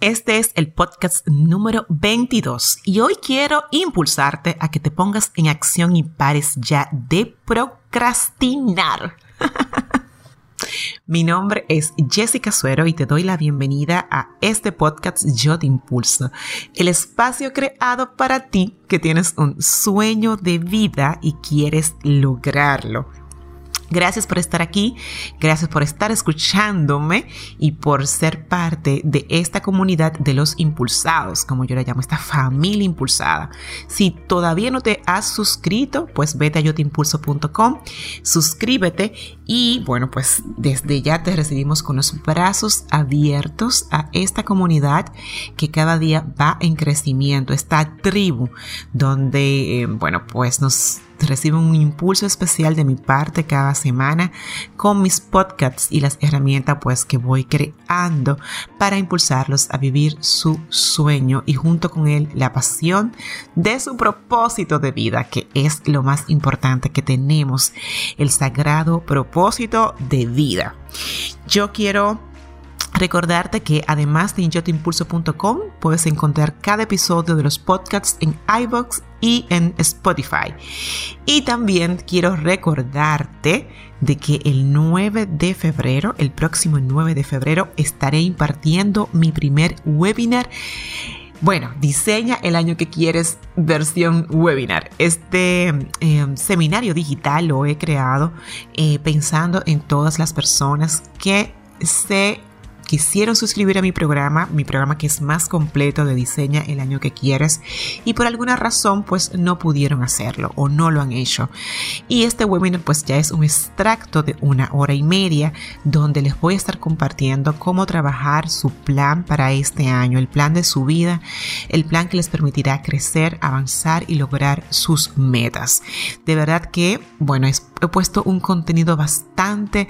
Este es el podcast número 22 y hoy quiero impulsarte a que te pongas en acción y pares ya de procrastinar. Mi nombre es Jessica Suero y te doy la bienvenida a este podcast Yo te Impulso, el espacio creado para ti que tienes un sueño de vida y quieres lograrlo. Gracias por estar aquí, gracias por estar escuchándome y por ser parte de esta comunidad de los impulsados, como yo la llamo, esta familia impulsada. Si todavía no te has suscrito, pues vete a yotimpulso.com, suscríbete y bueno, pues desde ya te recibimos con los brazos abiertos a esta comunidad que cada día va en crecimiento, esta tribu donde, eh, bueno, pues nos recibe un impulso especial de mi parte cada semana con mis podcasts y las herramientas pues que voy creando para impulsarlos a vivir su sueño y junto con él la pasión de su propósito de vida que es lo más importante que tenemos el sagrado propósito de vida. Yo quiero Recordarte que además de inyotimpulso.com puedes encontrar cada episodio de los podcasts en iBox y en Spotify. Y también quiero recordarte de que el 9 de febrero, el próximo 9 de febrero, estaré impartiendo mi primer webinar. Bueno, diseña el año que quieres versión webinar. Este em, seminario digital lo he creado eh, pensando en todas las personas que se quisieron suscribir a mi programa, mi programa que es más completo de diseña el año que quieres y por alguna razón pues no pudieron hacerlo o no lo han hecho. Y este webinar pues ya es un extracto de una hora y media donde les voy a estar compartiendo cómo trabajar su plan para este año, el plan de su vida, el plan que les permitirá crecer, avanzar y lograr sus metas. De verdad que, bueno, he puesto un contenido bastante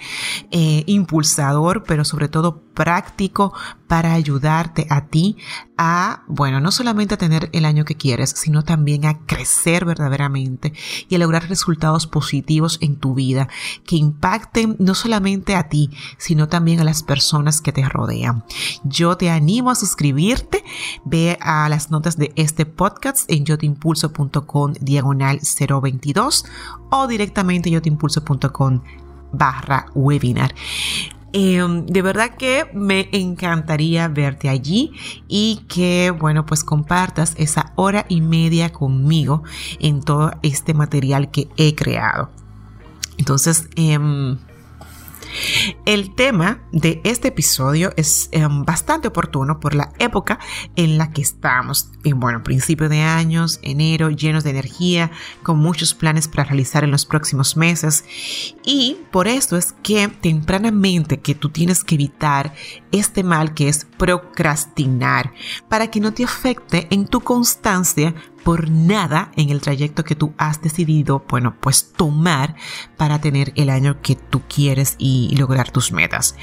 eh, impulsador, pero sobre todo práctico para ayudarte a ti a, bueno, no solamente a tener el año que quieres, sino también a crecer verdaderamente y a lograr resultados positivos en tu vida que impacten no solamente a ti, sino también a las personas que te rodean. Yo te animo a suscribirte, ve a las notas de este podcast en yotimpulso.com diagonal 022 o directamente yotimpulso.com barra webinar. Em, de verdad que me encantaría verte allí y que, bueno, pues compartas esa hora y media conmigo en todo este material que he creado. Entonces, em, el tema de este episodio es em, bastante oportuno por la época en la que estamos. En bueno, principio de años, enero, llenos de energía, con muchos planes para realizar en los próximos meses. Y por esto es que tempranamente que tú tienes que evitar este mal que es procrastinar para que no te afecte en tu constancia por nada en el trayecto que tú has decidido, bueno, pues tomar para tener el año que tú quieres y lograr tus metas.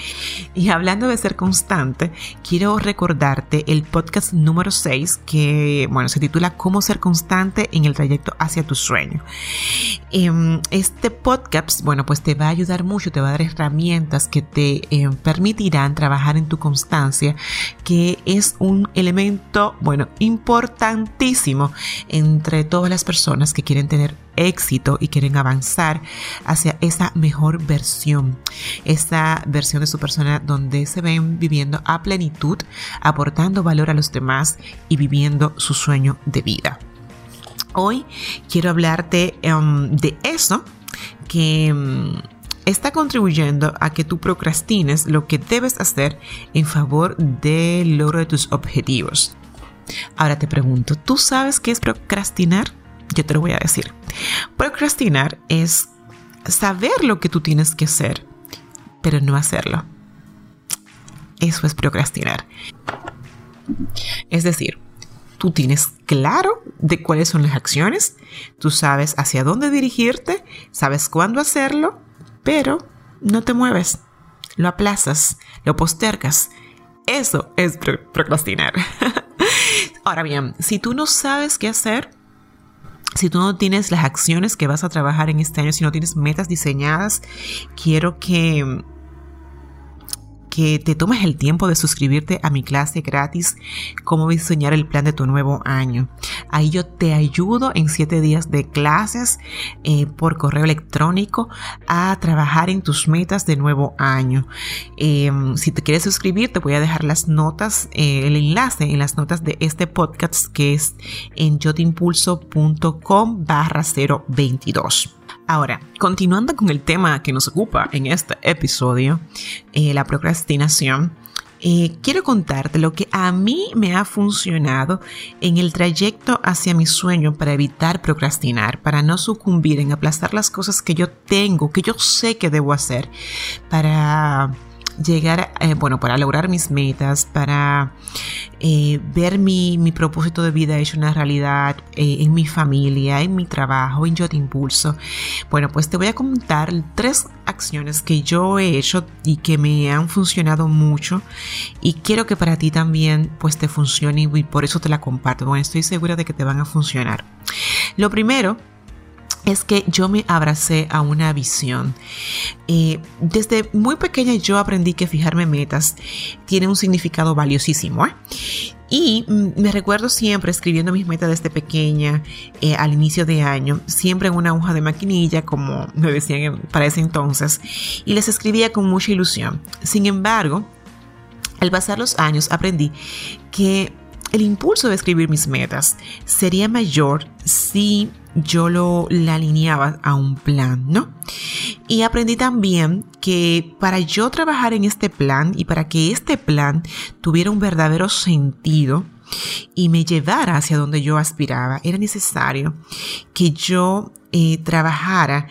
Y hablando de ser constante, quiero recordarte el podcast número 6 que, bueno, se titula Cómo ser constante en el trayecto hacia tu sueño. Em, este podcast, bueno, pues te va a ayudar mucho, te va a dar herramientas que te em, permitirán trabajar en tu constancia, que es un elemento, bueno, importantísimo entre todas las personas que quieren tener éxito y quieren avanzar hacia esa mejor versión, esa versión de su persona donde se ven viviendo a plenitud, aportando valor a los demás y viviendo su sueño de vida. Hoy quiero hablarte um, de eso que um, está contribuyendo a que tú procrastines lo que debes hacer en favor del logro de tus objetivos. Ahora te pregunto, ¿tú sabes qué es procrastinar? Yo te lo voy a decir. Procrastinar es saber lo que tú tienes que hacer, pero no hacerlo. Eso es procrastinar. Es decir, tú tienes claro de cuáles son las acciones, tú sabes hacia dónde dirigirte, sabes cuándo hacerlo, pero no te mueves, lo aplazas, lo postergas. Eso es procrastinar. Ahora bien, si tú no sabes qué hacer, si tú no tienes las acciones que vas a trabajar en este año, si no tienes metas diseñadas, quiero que que te tomes el tiempo de suscribirte a mi clase gratis, cómo diseñar el plan de tu nuevo año. Ahí yo te ayudo en siete días de clases eh, por correo electrónico a trabajar en tus metas de nuevo año. Em, si te quieres suscribir, te voy a dejar las notas, eh, el enlace en las notas de este podcast que es en yotimpulso.com barra 022. Ahora, continuando con el tema que nos ocupa en este episodio, eh, la procrastinación, eh, quiero contarte lo que a mí me ha funcionado en el trayecto hacia mi sueño para evitar procrastinar, para no sucumbir en aplazar las cosas que yo tengo, que yo sé que debo hacer, para llegar, eh, bueno, para lograr mis metas, para eh, ver mi, propósito de vida hecho una realidad eh, en mi familia, en mi trabajo, en Yo Te Impulso. Bueno, pues te voy a contar tres acciones que yo he hecho y que me han funcionado mucho y quiero que para ti también pues te funcione y por eso te la comparto. Bueno, estoy segura de que te van a funcionar. Lo primero es que yo me abracé a una visión. Eh, desde muy pequeña yo aprendí que fijarme metas tiene un significado valiosísimo. ¿eh? Y mm, me recuerdo siempre escribiendo mis metas desde pequeña, eh, al inicio de año, siempre en una hoja de maquinilla, como me decían para ese entonces, y les escribía con mucha ilusión. Sin embargo, al pasar los años aprendí que el impulso de escribir mis metas sería mayor si yo lo alineaba a un plan, ¿no? Y aprendí también que para yo trabajar en este plan y para que este plan tuviera un verdadero sentido y me llevara hacia donde yo aspiraba, era necesario que yo eh, trabajara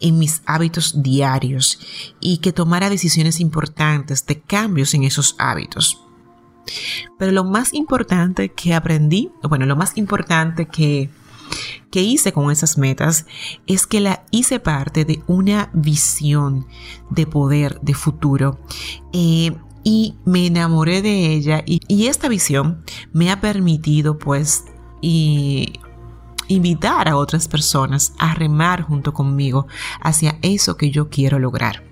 en mis hábitos diarios y que tomara decisiones importantes de cambios en esos hábitos. Pero lo más importante que aprendí, bueno, lo más importante que, que hice con esas metas es que la hice parte de una visión de poder, de futuro. Eh, y me enamoré de ella y, esta visión me ha permitido pues invitar a otras personas a remar junto conmigo hacia eso que yo quiero lograr.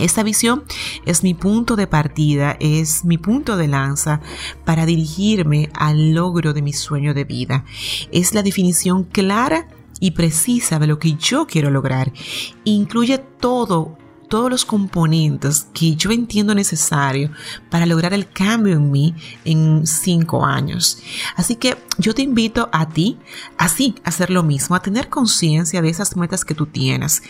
Esta visión es mi punto de partida, es mi punto de lanza para dirigirme al logro de mi sueño de vida. Es la definición clara y precisa de lo que yo quiero lograr. Incluye todo todos los componentes que yo entiendo necesario para lograr el cambio en mí en cinco años. Así que yo te invito a ti, así, a hacer lo mismo, a tener conciencia de esas metas que tú tienes,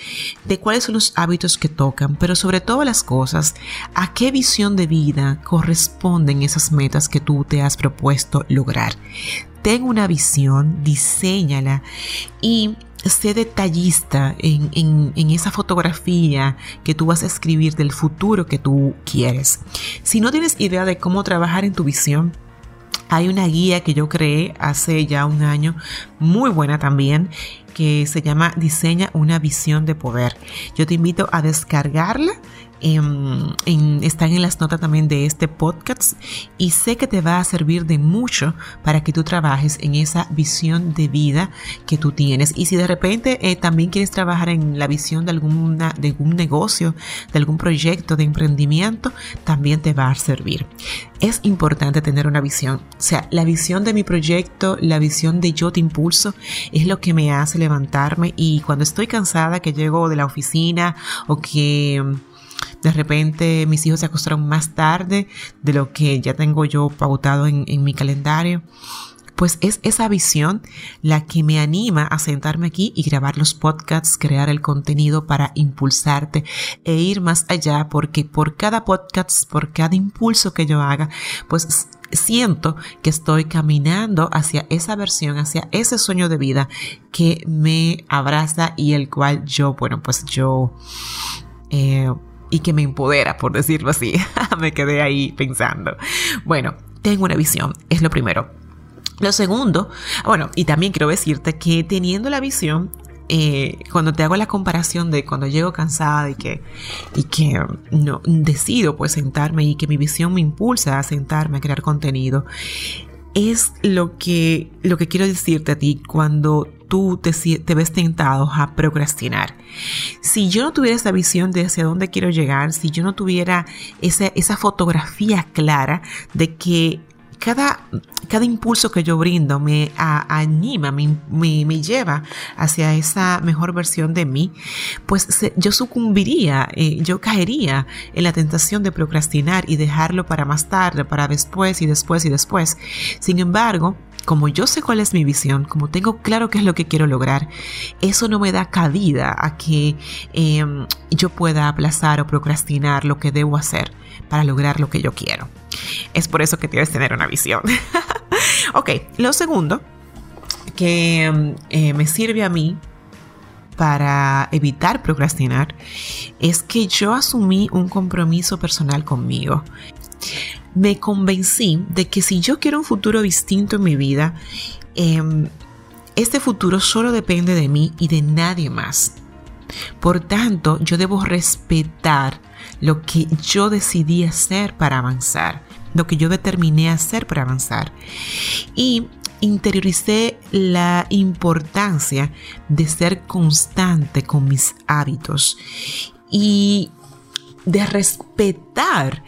de cuáles son los hábitos que tocan, pero sobre todas las cosas, a qué visión de vida corresponden esas metas que tú te has propuesto lograr. Ten una visión, diseñala y sé detallista en, esa fotografía que tú vas a escribir del futuro que tú quieres. Si no tienes idea de cómo trabajar en tu visión, hay una guía que yo creé hace ya un año, muy buena también, que se llama Diseña una visión de poder. Yo te invito a descargarla en, están en las notas también de este podcast y sé que te va a servir de mucho para que tú trabajes en esa visión de vida que tú tienes. Y si de repente eh, también quieres trabajar en la visión de, alguna, de algún negocio, de algún proyecto de emprendimiento, también te va a servir. Es importante tener una visión. O sea, la visión de mi proyecto, la visión de yo te impulso, es lo que me hace levantarme y cuando estoy cansada, que llego de la oficina o que de repente mis hijos se acostaron más tarde de lo que ya tengo yo pautado en, mi calendario. Pues es esa visión la que me anima a sentarme aquí y grabar los podcasts, crear el contenido para impulsarte e ir más allá, porque por cada podcast, por cada impulso que yo haga, pues siento que estoy caminando hacia esa versión, hacia ese sueño de vida que me abraza y el cual yo, bueno, pues yo... Eh, y que me empodera, por decirlo así. me quedé ahí pensando. Bueno, tengo una visión, es lo primero. Lo segundo, bueno, y también quiero decirte que teniendo la visión, eh, cuando te hago la comparación de cuando llego cansada y que, y que no decido pues sentarme y que mi visión me impulsa a sentarme a crear contenido, es lo que, lo que quiero decirte a ti cuando tú te, te, ves tentado a procrastinar. Si yo no tuviera esa visión de hacia dónde quiero llegar, si yo no tuviera esa, esa fotografía clara de que cada, cada impulso que yo brindo me anima, me, me, lleva hacia esa mejor versión de mí, pues yo sucumbiría, eh, yo caería en la tentación de procrastinar y dejarlo para más tarde, para después y después y después. Sin embargo, como yo sé cuál es mi visión, como tengo claro qué es lo que quiero lograr, eso no me da cabida a que em, yo pueda aplazar o procrastinar lo que debo hacer para lograr lo que yo quiero. Es por eso que que tener una visión. ok, lo segundo que mm, eh, me sirve a mí para evitar procrastinar es que yo asumí un compromiso personal conmigo. Me convencí de que si yo quiero un futuro distinto en mi vida, em, este futuro solo depende de mí y de nadie más. Por tanto, yo debo respetar lo que yo decidí hacer para avanzar lo que yo determiné hacer para avanzar. Y interioricé la importancia de ser constante con mis hábitos y de respetar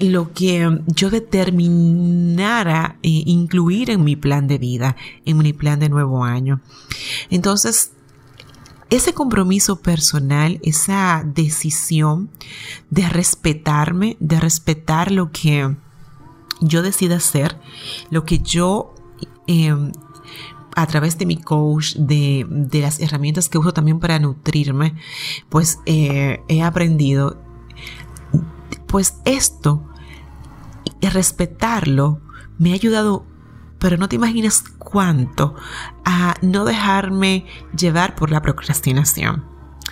lo que yo determinara eh, incluir en mi plan de vida, en mi plan de nuevo año. Entonces, ese compromiso personal, esa decisión de respetarme, de respetar lo que yo decida hacer lo que yo em, a través de mi coach, de, las herramientas que uso también para nutrirme, pues eh, he aprendido, pues esto, respetarlo, me ha ayudado, pero no te imaginas cuánto, a no dejarme llevar por la procrastinación.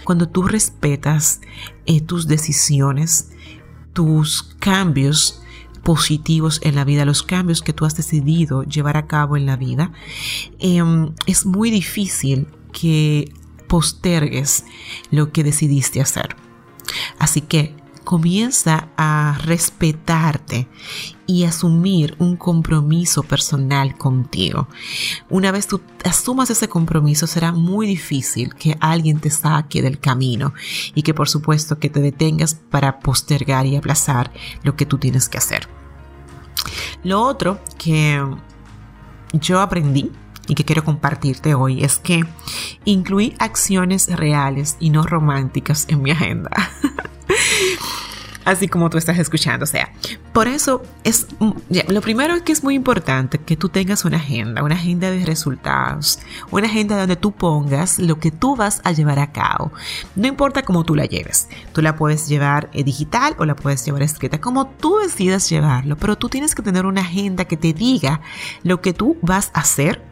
Cuando tú respetas eh, tus decisiones, tus cambios, positivos en la vida, los cambios que tú has decidido llevar a cabo en la vida, em, es muy difícil que postergues lo que decidiste hacer. Así que comienza a respetarte y asumir un compromiso personal contigo. Una vez tú asumas ese compromiso, será muy difícil que alguien te saque del camino y que por supuesto que te detengas para postergar y aplazar lo que tú tienes que hacer. Lo otro que yo aprendí y que quiero compartirte hoy es que incluí acciones reales y no románticas en mi agenda. así como tú estás escuchando. O sea, por eso es lo primero que es muy importante que tú tengas una agenda, una agenda de resultados, una agenda donde tú pongas lo que tú vas a llevar a cabo. No importa cómo tú la lleves, tú la puedes llevar eh, digital o la puedes llevar escrita, como tú decidas llevarlo, pero tú tienes que tener una agenda que te diga lo que tú vas a hacer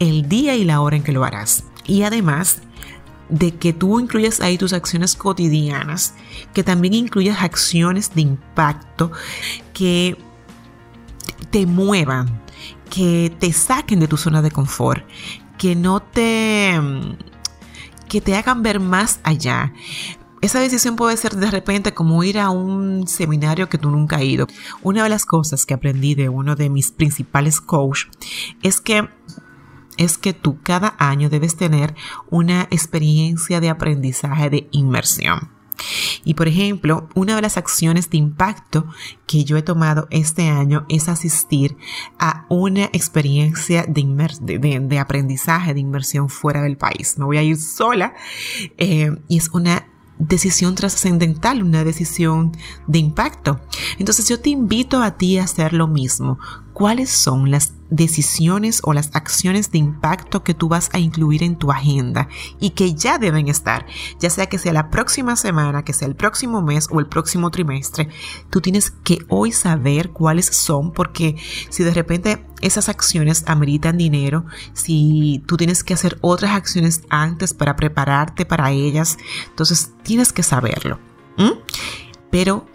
el día y la hora en que lo harás. Y además, de que tú incluyas ahí tus acciones cotidianas, que también incluyas acciones de impacto que te muevan, que te saquen de tu zona de confort, que no te que te hagan ver más allá. Esa decisión puede ser de repente como ir a un seminario que tú nunca has ido. Una de las cosas que aprendí de uno de mis principales coaches es que es que tú cada año debes tener una experiencia de aprendizaje de inmersión. Y por ejemplo, una de las acciones de impacto que yo he tomado este año es asistir a una experiencia de, aprendizaje, de inmersión fuera del país. Me voy a ir sola eh, y es una decisión trascendental, una decisión de impacto. Entonces yo te invito a ti a hacer lo mismo. ¿Cuáles son las decisiones o las acciones de impacto que tú vas a incluir en tu agenda y que ya deben estar, ya sea que sea la próxima semana, que sea el próximo mes o el próximo trimestre, tú tienes que hoy saber cuáles son porque si de repente esas acciones ameritan dinero, si tú tienes que hacer otras acciones antes para prepararte para ellas, entonces tienes que saberlo. Pero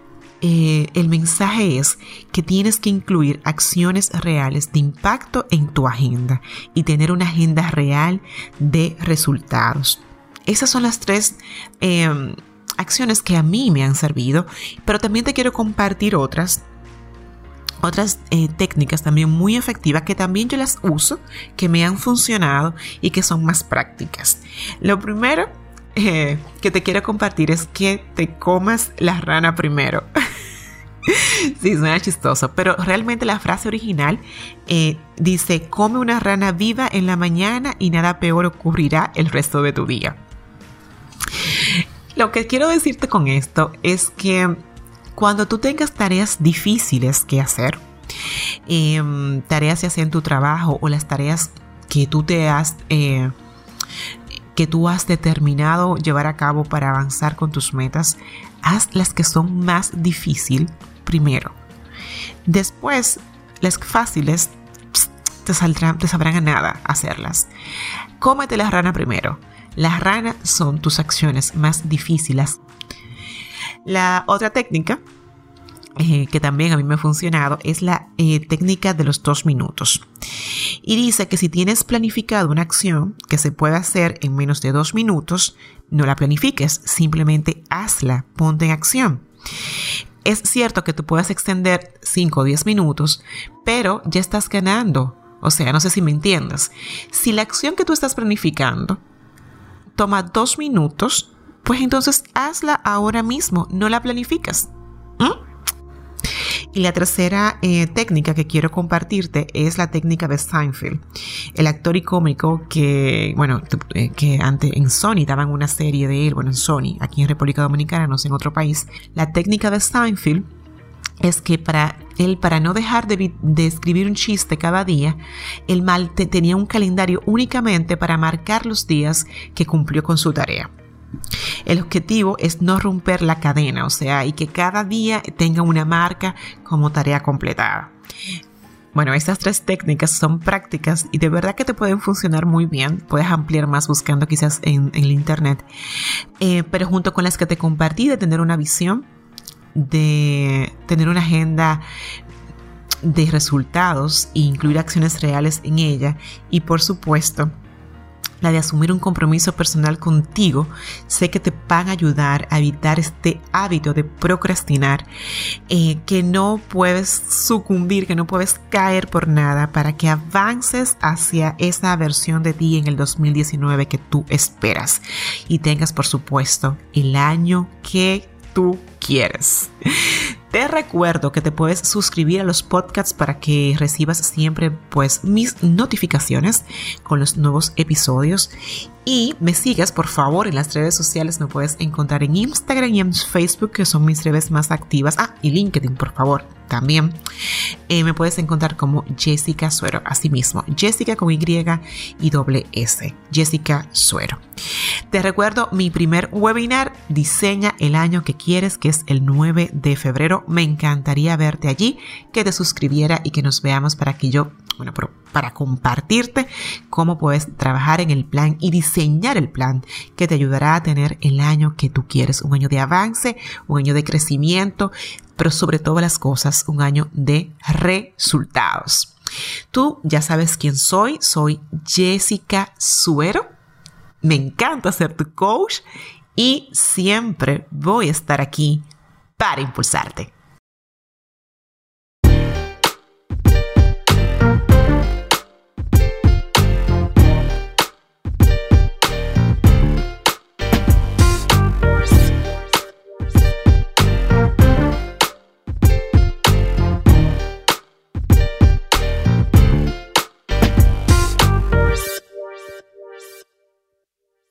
eh, el mensaje es que tienes que incluir acciones reales de impacto en tu agenda y tener una agenda real de resultados. Esas son las tres em, acciones que a mí me han servido, pero también te quiero compartir otras otras eh, técnicas también muy efectivas que también yo las uso, que me han funcionado y que son más prácticas. Lo primero eh, que te quiero compartir es que te comas la rana primero. sí, suena chistoso, pero realmente la frase original eh, dice, come una rana viva en la mañana y nada peor ocurrirá el resto de tu día. Lo que quiero decirte con esto es que cuando tú tengas tareas difíciles que hacer, em, tareas ya sea tu trabajo o las tareas que tú te has... Eh, que tú has determinado llevar a cabo para avanzar con tus metas, haz las que son más difíciles primero. Después, las fáciles te, saldrán, te sabrán a nada hacerlas. Cómete la rana primero. Las ranas son tus acciones más difíciles. La otra técnica eh, que también a mí me ha funcionado es la eh, técnica de los dos minutos. Y dice que si tienes planificado una acción que se puede hacer en menos de dos minutos, no la planifiques, simplemente hazla, ponte en acción. Es cierto que tú puedes extender 5 o 10 minutos, pero ya estás ganando. O sea, no sé si me entiendes. Si la acción que tú estás planificando toma dos minutos, pues entonces hazla ahora mismo, no la planificas. ¿Mm? Y la tercera eh, técnica que quiero compartirte es la técnica de Seinfeld, el actor y cómico que, bueno, eh, que antes en Sony daban una serie de él, bueno, en Sony, aquí en República Dominicana, no sé, en otro país. La técnica de Seinfeld es que para él, para no dejar de, escribir un chiste cada día, él mal tenía un calendario únicamente para marcar los días que cumplió con su tarea. El objetivo es no romper la cadena, o sea, y que cada día tenga una marca como tarea completada. Bueno, estas tres técnicas son prácticas y de verdad que te pueden funcionar muy bien. Puedes ampliar más buscando quizás en, el internet. Eh, pero junto con las que te compartí de tener una visión, de tener una agenda de resultados e incluir acciones reales en ella y por supuesto la de asumir un compromiso personal contigo, sé que te van a ayudar a evitar este hábito de procrastinar, eh, que no puedes sucumbir, que no puedes caer por nada para que avances hacia esa versión de ti en el 2019 que tú esperas y tengas, por supuesto, el año que tú quieres. Te recuerdo que te puedes suscribir a los podcasts para que recibas siempre pues mis notificaciones con los nuevos episodios. Y me sigas por favor en las redes sociales. Me puedes encontrar en Instagram y en Facebook que son mis redes más activas. Ah y LinkedIn por favor también eh, me puedes encontrar como Jessica Suero así mismo Jessica con Y y doble S Jessica Suero. Te recuerdo mi primer webinar diseña el año que quieres que es el 9 de febrero. Me encantaría verte allí que te suscribiera y que nos veamos para que yo bueno, para compartirte cómo puedes trabajar en el plan y diseñar el plan que te ayudará a tener el año que tú quieres, un año de avance, un año de crecimiento, pero sobre todas las cosas, un año de resultados. Tú ya sabes quién soy, soy Jessica Suero. Me encanta ser tu coach y siempre voy a estar aquí para impulsarte.